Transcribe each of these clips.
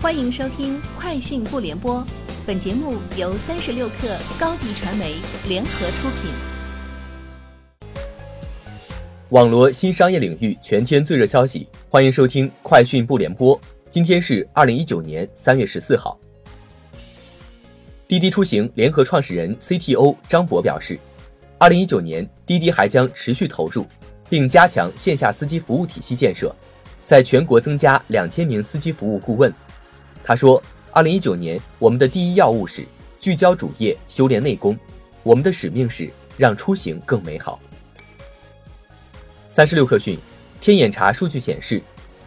欢迎收听《快讯不联播》，本节目由三十六克高低传媒联合出品。网罗新商业领域全天最热消息，欢迎收听《快讯不联播》。今天是二零一九年三月十四号。滴滴出行联合创始人 CTO 张博表示，二零一九年滴滴还将持续投入，并加强线下司机服务体系建设，在全国增加两千名司机服务顾问。他说，二零一九年我们的第一要务是聚焦主业，修炼内功，我们的使命是让出行更美好。三十六氪讯，天眼查数据显示，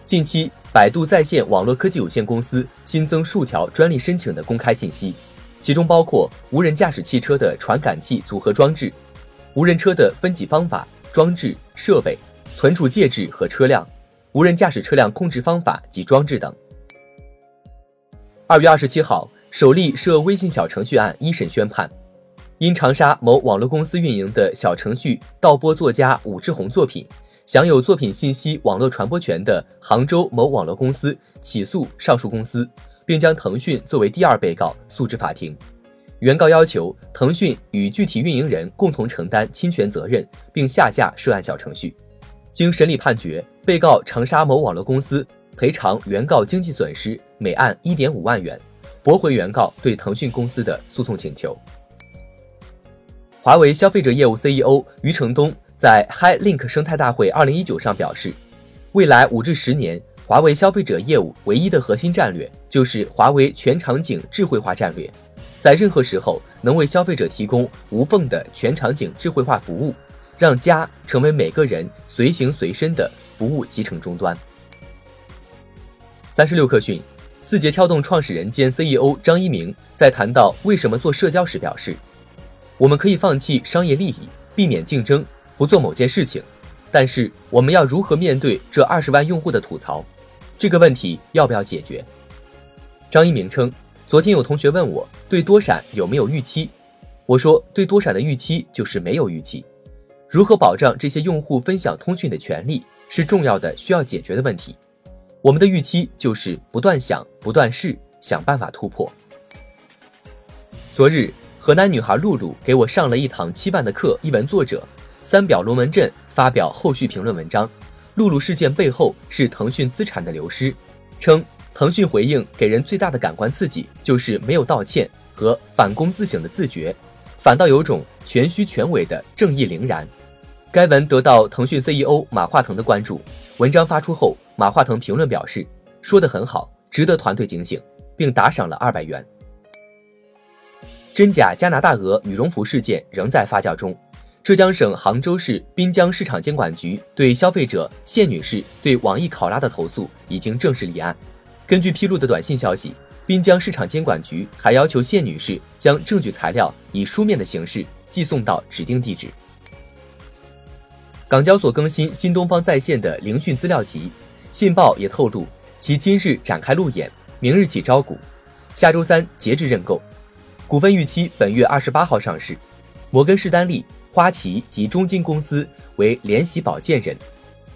近期百度在线网络科技有限公司新增数条专利申请的公开信息。其中包括无人驾驶汽车的传感器组合装置、无人车的分级方法、装置设备、存储介质和车辆、无人驾驶车辆控制方法及装置等。二月二十七号，首例涉微信小程序案一审宣判，因长沙某网络公司运营的小程序盗播作家武志红作品，享有作品信息网络传播权的杭州某网络公司起诉上述公司。并将腾讯作为第二被告诉至法庭。原告要求腾讯与具体运营人共同承担侵权责任，并下架涉案小程序。经审理判决，被告长沙某网络公司赔偿原告经济损失每案一点五万元，驳回原告对腾讯公司的诉讼请求。华为消费者业务 CEO 余承东在 HiLink 生态大会二零一九上表示，未来五至十年。华为消费者业务唯一的核心战略就是华为全场景智慧化战略，在任何时候能为消费者提供无缝的全场景智慧化服务，让家成为每个人随行随身的服务集成终端。三十六氪讯，字节跳动创始人兼 CEO 张一鸣在谈到为什么做社交时表示：“我们可以放弃商业利益，避免竞争，不做某件事情，但是我们要如何面对这二十万用户的吐槽？”这个问题要不要解决？张一鸣称，昨天有同学问我对多闪有没有预期，我说对多闪的预期就是没有预期。如何保障这些用户分享通讯的权利是重要的需要解决的问题。我们的预期就是不断想、不断试，想办法突破。昨日，河南女孩露露给我上了一堂七万的课，一文作者三表龙门阵发表后续评论文章。露露事件背后是腾讯资产的流失，称腾讯回应给人最大的感官刺激就是没有道歉和反躬自省的自觉，反倒有种全虚全伪的正义凛然。该文得到腾讯 CEO 马化腾的关注。文章发出后，马化腾评论表示说得很好，值得团队警醒，并打赏了二百元。真假加拿大鹅羽绒服事件仍在发酵中。浙江省杭州市滨江市场监管局对消费者谢女士对网易考拉的投诉已经正式立案。根据披露的短信消息，滨江市场监管局还要求谢女士将证据材料以书面的形式寄送到指定地址。港交所更新新东方在线的聆讯资料集，信报也透露其今日展开路演，明日起招股，下周三截至认购，股份预期本月二十八号上市。摩根士丹利。花旗及中金公司为联席保荐人，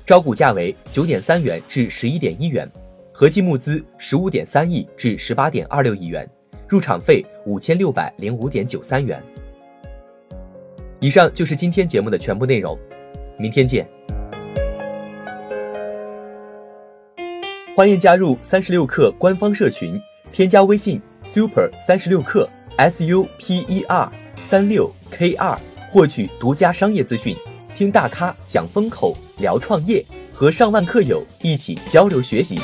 招股价为九点三元至十一点一元，合计募资十五点三亿至十八点二六亿元，入场费五千六百零五点九三元。以上就是今天节目的全部内容，明天见。欢迎加入三十六氪官方社群，添加微信 super 三十六氪 s u p e r 三六 k 二。获取独家商业资讯，听大咖讲风口，聊创业，和上万客友一起交流学习。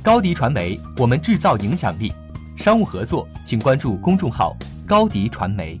高迪传媒，我们制造影响力。商务合作，请关注公众号高迪传媒。